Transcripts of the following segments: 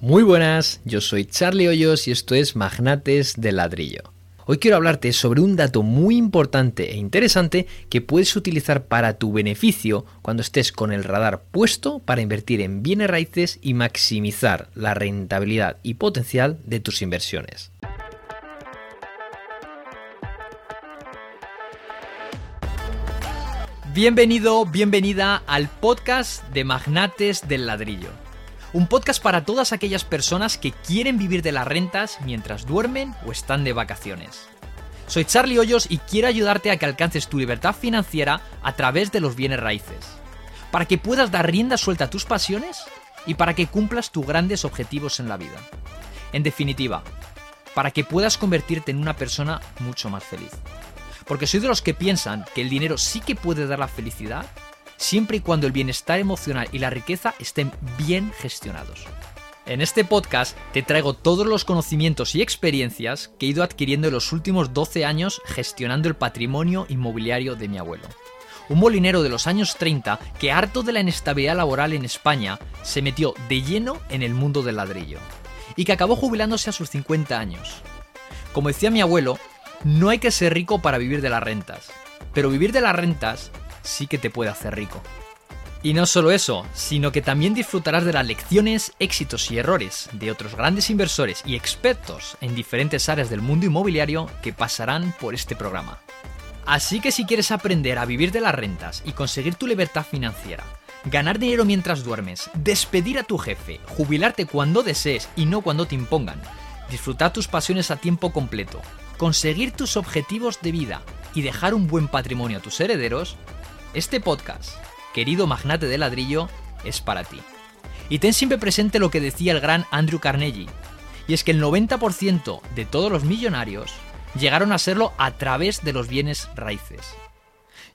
Muy buenas, yo soy Charlie Hoyos y esto es Magnates del Ladrillo. Hoy quiero hablarte sobre un dato muy importante e interesante que puedes utilizar para tu beneficio cuando estés con el radar puesto para invertir en bienes raíces y maximizar la rentabilidad y potencial de tus inversiones. Bienvenido, bienvenida al podcast de Magnates del Ladrillo un podcast para todas aquellas personas que quieren vivir de las rentas mientras duermen o están de vacaciones. Soy Charlie Hoyos y quiero ayudarte a que alcances tu libertad financiera a través de los bienes raíces, para que puedas dar rienda suelta a tus pasiones y para que cumplas tus grandes objetivos en la vida. En definitiva, para que puedas convertirte en una persona mucho más feliz. Porque soy de los que piensan que el dinero sí que puede dar la felicidad siempre y cuando el bienestar emocional y la riqueza estén bien gestionados. En este podcast te traigo todos los conocimientos y experiencias que he ido adquiriendo en los últimos 12 años gestionando el patrimonio inmobiliario de mi abuelo. Un molinero de los años 30 que harto de la inestabilidad laboral en España se metió de lleno en el mundo del ladrillo y que acabó jubilándose a sus 50 años. Como decía mi abuelo, no hay que ser rico para vivir de las rentas, pero vivir de las rentas sí que te puede hacer rico. Y no solo eso, sino que también disfrutarás de las lecciones, éxitos y errores de otros grandes inversores y expertos en diferentes áreas del mundo inmobiliario que pasarán por este programa. Así que si quieres aprender a vivir de las rentas y conseguir tu libertad financiera, ganar dinero mientras duermes, despedir a tu jefe, jubilarte cuando desees y no cuando te impongan, disfrutar tus pasiones a tiempo completo, conseguir tus objetivos de vida y dejar un buen patrimonio a tus herederos, este podcast, querido magnate de ladrillo, es para ti. Y ten siempre presente lo que decía el gran Andrew Carnegie, y es que el 90% de todos los millonarios llegaron a serlo a través de los bienes raíces.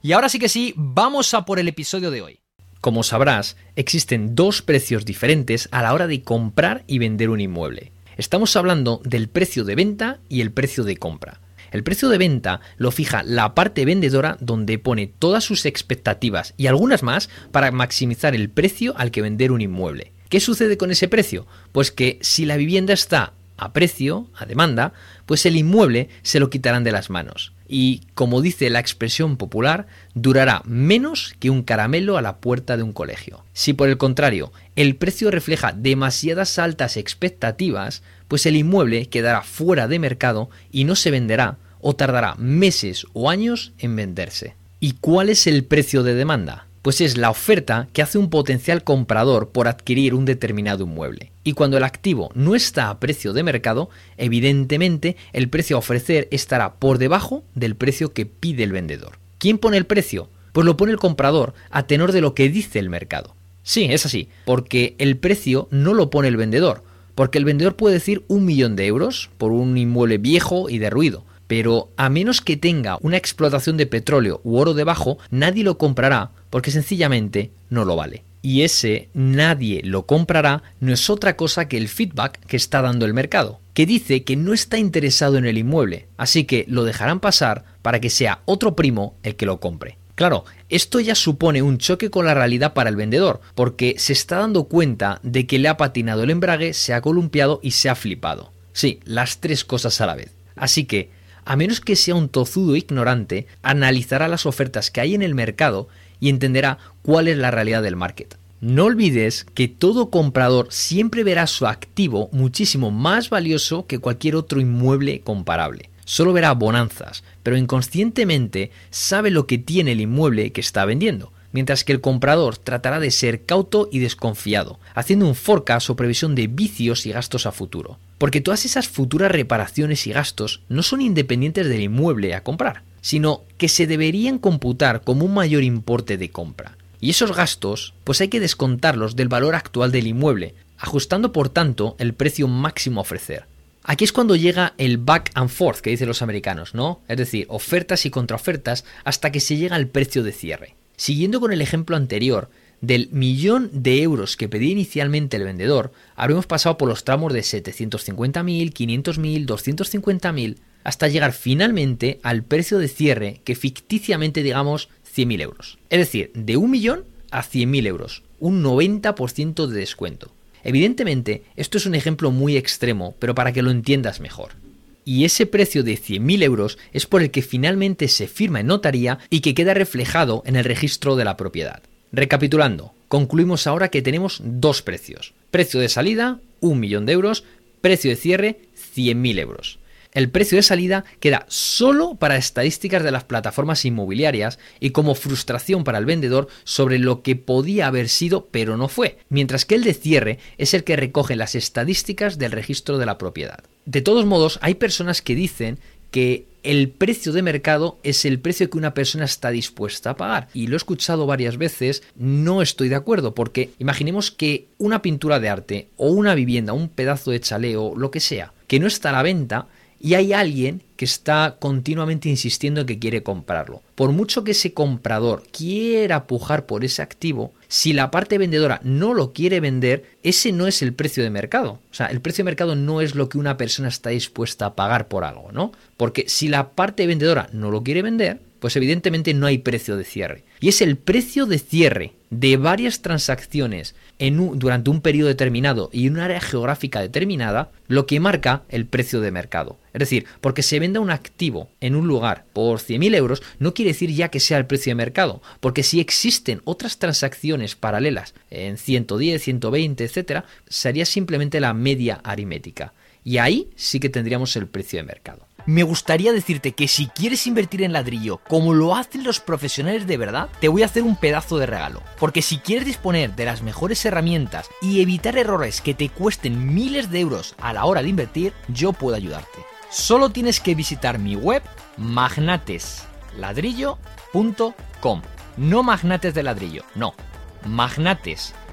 Y ahora sí que sí, vamos a por el episodio de hoy. Como sabrás, existen dos precios diferentes a la hora de comprar y vender un inmueble. Estamos hablando del precio de venta y el precio de compra. El precio de venta lo fija la parte vendedora donde pone todas sus expectativas y algunas más para maximizar el precio al que vender un inmueble. ¿Qué sucede con ese precio? Pues que si la vivienda está a precio, a demanda, pues el inmueble se lo quitarán de las manos. Y, como dice la expresión popular, durará menos que un caramelo a la puerta de un colegio. Si por el contrario el precio refleja demasiadas altas expectativas, pues el inmueble quedará fuera de mercado y no se venderá o tardará meses o años en venderse. ¿Y cuál es el precio de demanda? Pues es la oferta que hace un potencial comprador por adquirir un determinado inmueble. Y cuando el activo no está a precio de mercado, evidentemente el precio a ofrecer estará por debajo del precio que pide el vendedor. ¿Quién pone el precio? Pues lo pone el comprador a tenor de lo que dice el mercado. Sí, es así, porque el precio no lo pone el vendedor, porque el vendedor puede decir un millón de euros por un inmueble viejo y derruido, pero a menos que tenga una explotación de petróleo u oro debajo, nadie lo comprará porque sencillamente no lo vale. Y ese nadie lo comprará no es otra cosa que el feedback que está dando el mercado, que dice que no está interesado en el inmueble, así que lo dejarán pasar para que sea otro primo el que lo compre. Claro, esto ya supone un choque con la realidad para el vendedor, porque se está dando cuenta de que le ha patinado el embrague, se ha columpiado y se ha flipado. Sí, las tres cosas a la vez. Así que a menos que sea un tozudo ignorante, analizará las ofertas que hay en el mercado y entenderá cuál es la realidad del market. No olvides que todo comprador siempre verá su activo muchísimo más valioso que cualquier otro inmueble comparable. Solo verá bonanzas, pero inconscientemente sabe lo que tiene el inmueble que está vendiendo mientras que el comprador tratará de ser cauto y desconfiado, haciendo un forecast o previsión de vicios y gastos a futuro. Porque todas esas futuras reparaciones y gastos no son independientes del inmueble a comprar, sino que se deberían computar como un mayor importe de compra. Y esos gastos, pues hay que descontarlos del valor actual del inmueble, ajustando por tanto el precio máximo a ofrecer. Aquí es cuando llega el back and forth que dicen los americanos, ¿no? Es decir, ofertas y contraofertas hasta que se llega al precio de cierre. Siguiendo con el ejemplo anterior, del millón de euros que pedía inicialmente el vendedor, habremos pasado por los tramos de 750.000, 500.000, 250.000, hasta llegar finalmente al precio de cierre que ficticiamente digamos 100.000 euros. Es decir, de un millón a 100.000 euros, un 90% de descuento. Evidentemente, esto es un ejemplo muy extremo, pero para que lo entiendas mejor. Y ese precio de 100.000 euros es por el que finalmente se firma en notaría y que queda reflejado en el registro de la propiedad. Recapitulando, concluimos ahora que tenemos dos precios. Precio de salida, un millón de euros, precio de cierre, 100.000 euros el precio de salida queda solo para estadísticas de las plataformas inmobiliarias y como frustración para el vendedor sobre lo que podía haber sido pero no fue, mientras que el de cierre es el que recoge las estadísticas del registro de la propiedad. De todos modos, hay personas que dicen que el precio de mercado es el precio que una persona está dispuesta a pagar. Y lo he escuchado varias veces, no estoy de acuerdo, porque imaginemos que una pintura de arte o una vivienda, un pedazo de chaleo, lo que sea, que no está a la venta, y hay alguien que está continuamente insistiendo en que quiere comprarlo. Por mucho que ese comprador quiera pujar por ese activo, si la parte vendedora no lo quiere vender, ese no es el precio de mercado. O sea, el precio de mercado no es lo que una persona está dispuesta a pagar por algo, ¿no? Porque si la parte vendedora no lo quiere vender, pues evidentemente no hay precio de cierre. Y es el precio de cierre de varias transacciones en durante un periodo determinado y en un área geográfica determinada lo que marca el precio de mercado. Es decir, porque se venda un activo en un lugar por 100.000 euros no quiere decir ya que sea el precio de mercado, porque si existen otras transacciones paralelas en 110, 120, etcétera, sería simplemente la media aritmética. Y ahí sí que tendríamos el precio de mercado. Me gustaría decirte que si quieres invertir en ladrillo como lo hacen los profesionales de verdad, te voy a hacer un pedazo de regalo. Porque si quieres disponer de las mejores herramientas y evitar errores que te cuesten miles de euros a la hora de invertir, yo puedo ayudarte. Solo tienes que visitar mi web magnatesladrillo.com. No magnates de ladrillo, no.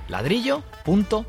magnatesladrillo.com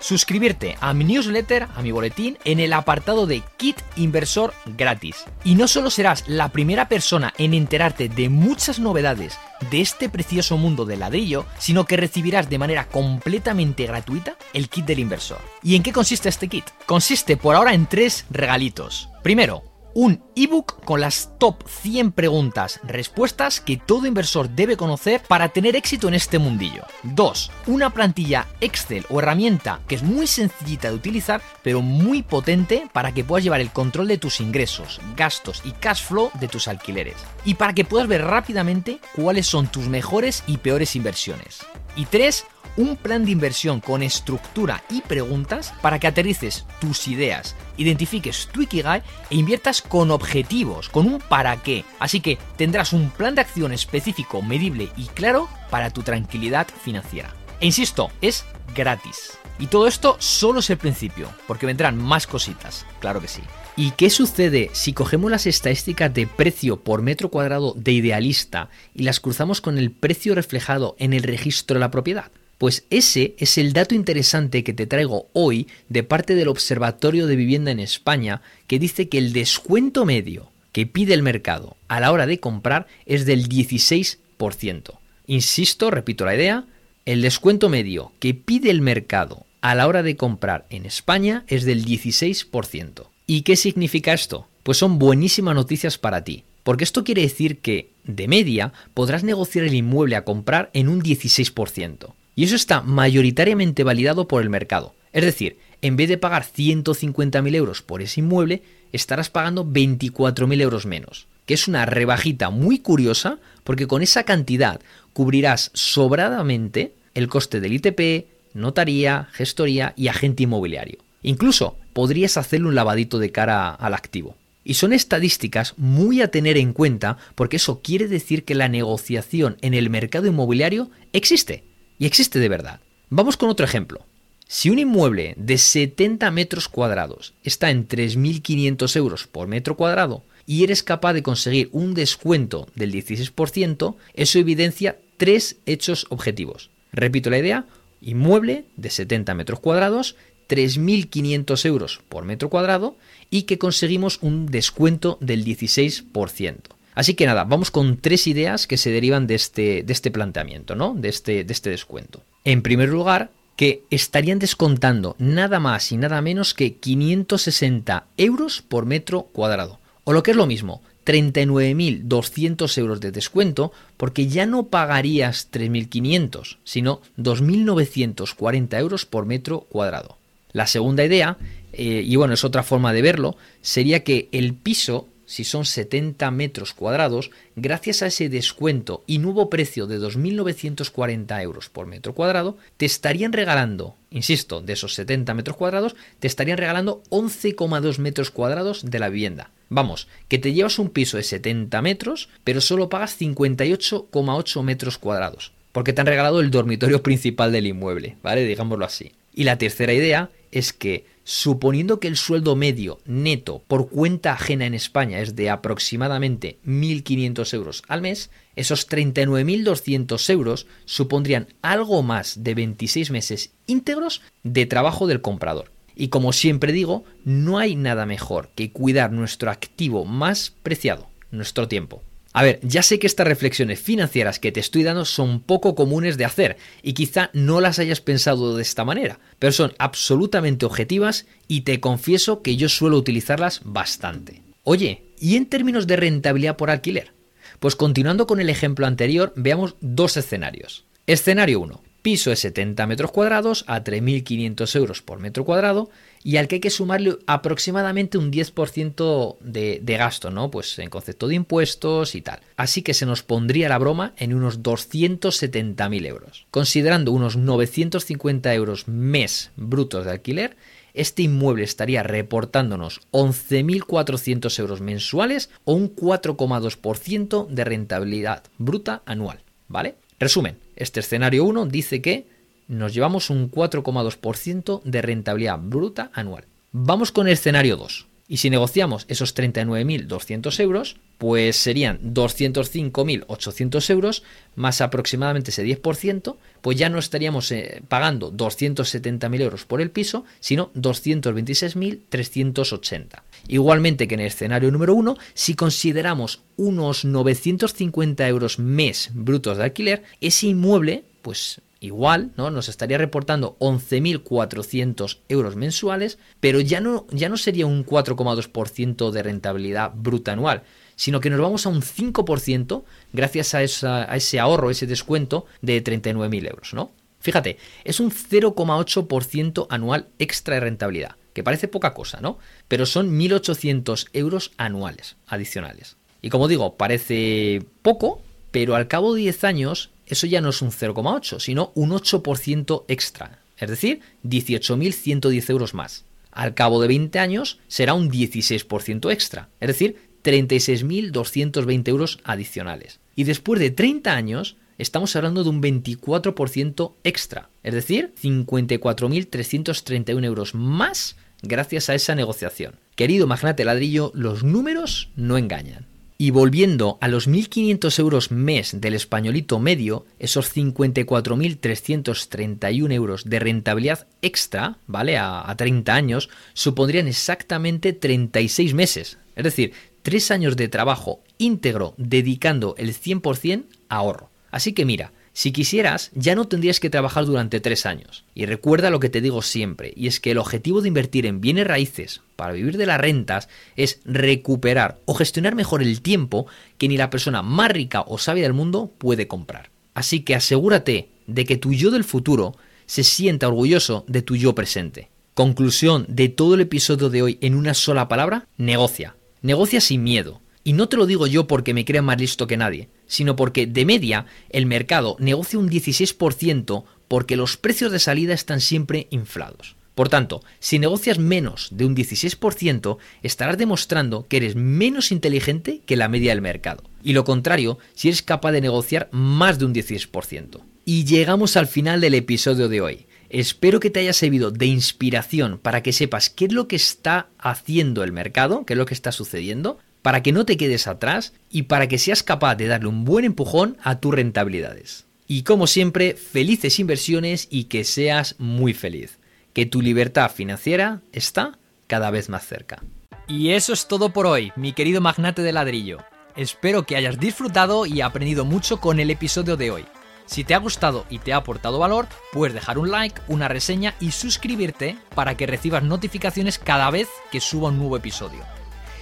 Suscribirte a mi newsletter, a mi boletín, en el apartado de Kit Inversor gratis. Y no solo serás la primera persona en enterarte de muchas novedades de este precioso mundo del ladrillo, sino que recibirás de manera completamente gratuita el kit del inversor. ¿Y en qué consiste este kit? Consiste por ahora en tres regalitos. Primero, un ebook con las top 100 preguntas, respuestas que todo inversor debe conocer para tener éxito en este mundillo. 2. Una plantilla Excel o herramienta que es muy sencillita de utilizar, pero muy potente para que puedas llevar el control de tus ingresos, gastos y cash flow de tus alquileres. Y para que puedas ver rápidamente cuáles son tus mejores y peores inversiones. Y 3 un plan de inversión con estructura y preguntas para que aterrices tus ideas, identifiques tu Ikigai e inviertas con objetivos, con un para qué. Así que tendrás un plan de acción específico, medible y claro para tu tranquilidad financiera. E insisto, es gratis. Y todo esto solo es el principio, porque vendrán más cositas, claro que sí. ¿Y qué sucede si cogemos las estadísticas de precio por metro cuadrado de idealista y las cruzamos con el precio reflejado en el registro de la propiedad? Pues ese es el dato interesante que te traigo hoy de parte del Observatorio de Vivienda en España, que dice que el descuento medio que pide el mercado a la hora de comprar es del 16%. Insisto, repito la idea, el descuento medio que pide el mercado a la hora de comprar en España es del 16%. ¿Y qué significa esto? Pues son buenísimas noticias para ti, porque esto quiere decir que, de media, podrás negociar el inmueble a comprar en un 16%. Y eso está mayoritariamente validado por el mercado. Es decir, en vez de pagar 150.000 euros por ese inmueble, estarás pagando 24.000 euros menos. Que es una rebajita muy curiosa porque con esa cantidad cubrirás sobradamente el coste del ITP, notaría, gestoría y agente inmobiliario. Incluso podrías hacerle un lavadito de cara al activo. Y son estadísticas muy a tener en cuenta porque eso quiere decir que la negociación en el mercado inmobiliario existe y existe de verdad. Vamos con otro ejemplo. Si un inmueble de 70 metros cuadrados está en 3.500 euros por metro cuadrado y eres capaz de conseguir un descuento del 16%, eso evidencia tres hechos objetivos. Repito la idea, inmueble de 70 metros cuadrados, 3.500 euros por metro cuadrado y que conseguimos un descuento del 16%. Así que nada, vamos con tres ideas que se derivan de este, de este planteamiento, ¿no? De este, de este descuento. En primer lugar, que estarían descontando nada más y nada menos que 560 euros por metro cuadrado. O lo que es lo mismo, 39.200 euros de descuento porque ya no pagarías 3.500, sino 2.940 euros por metro cuadrado. La segunda idea, eh, y bueno, es otra forma de verlo, sería que el piso si son 70 metros cuadrados, gracias a ese descuento y nuevo precio de 2.940 euros por metro cuadrado, te estarían regalando, insisto, de esos 70 metros cuadrados, te estarían regalando 11,2 metros cuadrados de la vivienda. Vamos, que te llevas un piso de 70 metros, pero solo pagas 58,8 metros cuadrados, porque te han regalado el dormitorio principal del inmueble, ¿vale? Digámoslo así. Y la tercera idea es que suponiendo que el sueldo medio neto por cuenta ajena en España es de aproximadamente 1.500 euros al mes, esos 39.200 euros supondrían algo más de 26 meses íntegros de trabajo del comprador. Y como siempre digo, no hay nada mejor que cuidar nuestro activo más preciado, nuestro tiempo. A ver, ya sé que estas reflexiones financieras que te estoy dando son poco comunes de hacer y quizá no las hayas pensado de esta manera, pero son absolutamente objetivas y te confieso que yo suelo utilizarlas bastante. Oye, ¿y en términos de rentabilidad por alquiler? Pues continuando con el ejemplo anterior, veamos dos escenarios. Escenario 1 piso de 70 metros cuadrados a 3.500 euros por metro cuadrado y al que hay que sumarle aproximadamente un 10% de, de, gasto, ¿no? Pues en concepto de impuestos y tal. Así que se nos pondría la broma en unos 270.000 euros. Considerando unos 950 euros mes brutos de alquiler, este inmueble estaría reportándonos 11.400 euros mensuales o un 4,2% de rentabilidad bruta anual, ¿vale? Resumen, este escenario 1 dice que nos llevamos un 4,2% de rentabilidad bruta anual. Vamos con el escenario 2. Y si negociamos esos 39.200 euros, pues serían 205.800 euros más aproximadamente ese 10%, pues ya no estaríamos eh, pagando 270.000 euros por el piso, sino 226.380. Igualmente que en el escenario número 1, si consideramos unos 950 euros mes brutos de alquiler, ese inmueble, pues igual, ¿no? Nos estaría reportando 11.400 euros mensuales, pero ya no, ya no sería un 4,2% de rentabilidad bruta anual, sino que nos vamos a un 5% gracias a, a ese ahorro, ese descuento de 39.000 euros, ¿no? Fíjate, es un 0,8% anual extra de rentabilidad, que parece poca cosa, ¿no? Pero son 1.800 euros anuales adicionales. Y como digo, parece poco, pero al cabo de 10 años eso ya no es un 0,8, sino un 8% extra, es decir, 18.110 euros más. Al cabo de 20 años será un 16% extra, es decir, 36.220 euros adicionales. Y después de 30 años estamos hablando de un 24% extra, es decir, 54.331 euros más gracias a esa negociación. Querido magnate ladrillo, los números no engañan. Y volviendo a los 1.500 euros mes del españolito medio, esos 54.331 euros de rentabilidad extra, ¿vale? A, a, 30 años, supondrían exactamente 36 meses. Es decir, 3 años de trabajo íntegro dedicando el 100% a ahorro. Así que mira, si quisieras, ya no tendrías que trabajar durante tres años. Y recuerda lo que te digo siempre, y es que el objetivo de invertir en bienes raíces para vivir de las rentas es recuperar o gestionar mejor el tiempo que ni la persona más rica o sabia del mundo puede comprar. Así que asegúrate de que tu yo del futuro se sienta orgulloso de tu yo presente. Conclusión de todo el episodio de hoy en una sola palabra, negocia. Negocia sin miedo. Y no te lo digo yo porque me crea más listo que nadie, sino porque de media el mercado negocia un 16% porque los precios de salida están siempre inflados. Por tanto, si negocias menos de un 16%, estarás demostrando que eres menos inteligente que la media del mercado. Y lo contrario, si eres capaz de negociar más de un 16%. Y llegamos al final del episodio de hoy. Espero que te haya servido de inspiración para que sepas qué es lo que está haciendo el mercado, qué es lo que está sucediendo, para que no te quedes atrás y para que seas capaz de darle un buen empujón a tus rentabilidades. Y como siempre, felices inversiones y que seas muy feliz. Que tu libertad financiera está cada vez más cerca. Y eso es todo por hoy, mi querido magnate de ladrillo. Espero que hayas disfrutado y aprendido mucho con el episodio de hoy. Si te ha gustado y te ha aportado valor, puedes dejar un like, una reseña y suscribirte para que recibas notificaciones cada vez que suba un nuevo episodio.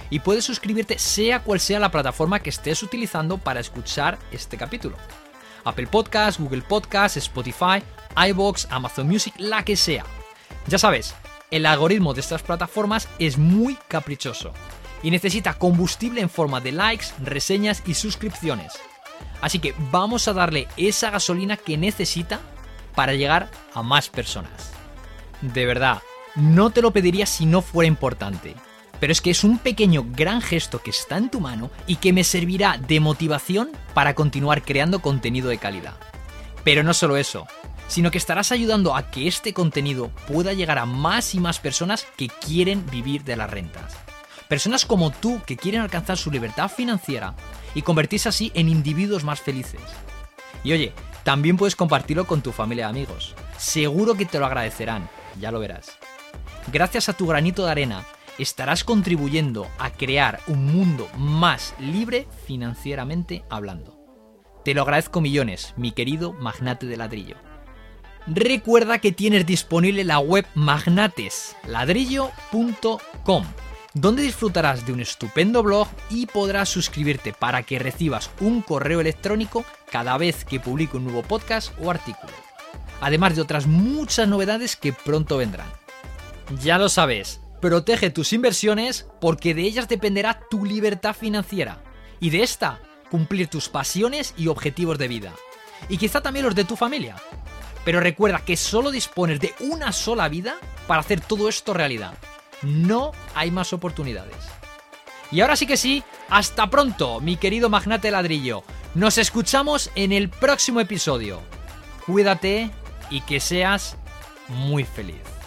Y puedes suscribirte sea cual sea la plataforma que estés utilizando para escuchar este capítulo. Apple Podcasts, Google Podcasts, Spotify, iBox, Amazon Music, la que sea. Ya sabes, el algoritmo de estas plataformas es muy caprichoso y necesita combustible en forma de likes, reseñas y suscripciones. Así que vamos a darle esa gasolina que necesita para llegar a más personas. De verdad, no te lo pediría si no fuera importante. Pero es que es un pequeño gran gesto que está en tu mano y que me servirá de motivación para continuar creando contenido de calidad. Pero no solo eso, sino que estarás ayudando a que este contenido pueda llegar a más y más personas que quieren vivir de las rentas. Personas como tú que quieren alcanzar su libertad financiera y convertirse así en individuos más felices. Y oye, también puedes compartirlo con tu familia y amigos. Seguro que te lo agradecerán, ya lo verás. Gracias a tu granito de arena, estarás contribuyendo a crear un mundo más libre financieramente hablando. Te lo agradezco millones, mi querido magnate de ladrillo. Recuerda que tienes disponible la web magnatesladrillo.com donde disfrutarás de un estupendo blog y podrás suscribirte para que recibas un correo electrónico cada vez que publico un nuevo podcast o artículo. Además de otras muchas novedades que pronto vendrán. Ya lo sabes, protege tus inversiones porque de ellas dependerá tu libertad financiera y de esta cumplir tus pasiones y objetivos de vida. Y quizá también los de tu familia. Pero recuerda que solo dispones de una sola vida para hacer todo esto realidad no hay más oportunidades. Y ahora sí que sí, hasta pronto, mi querido magnate ladrillo. Nos escuchamos en el próximo episodio. Cuídate y que seas muy feliz.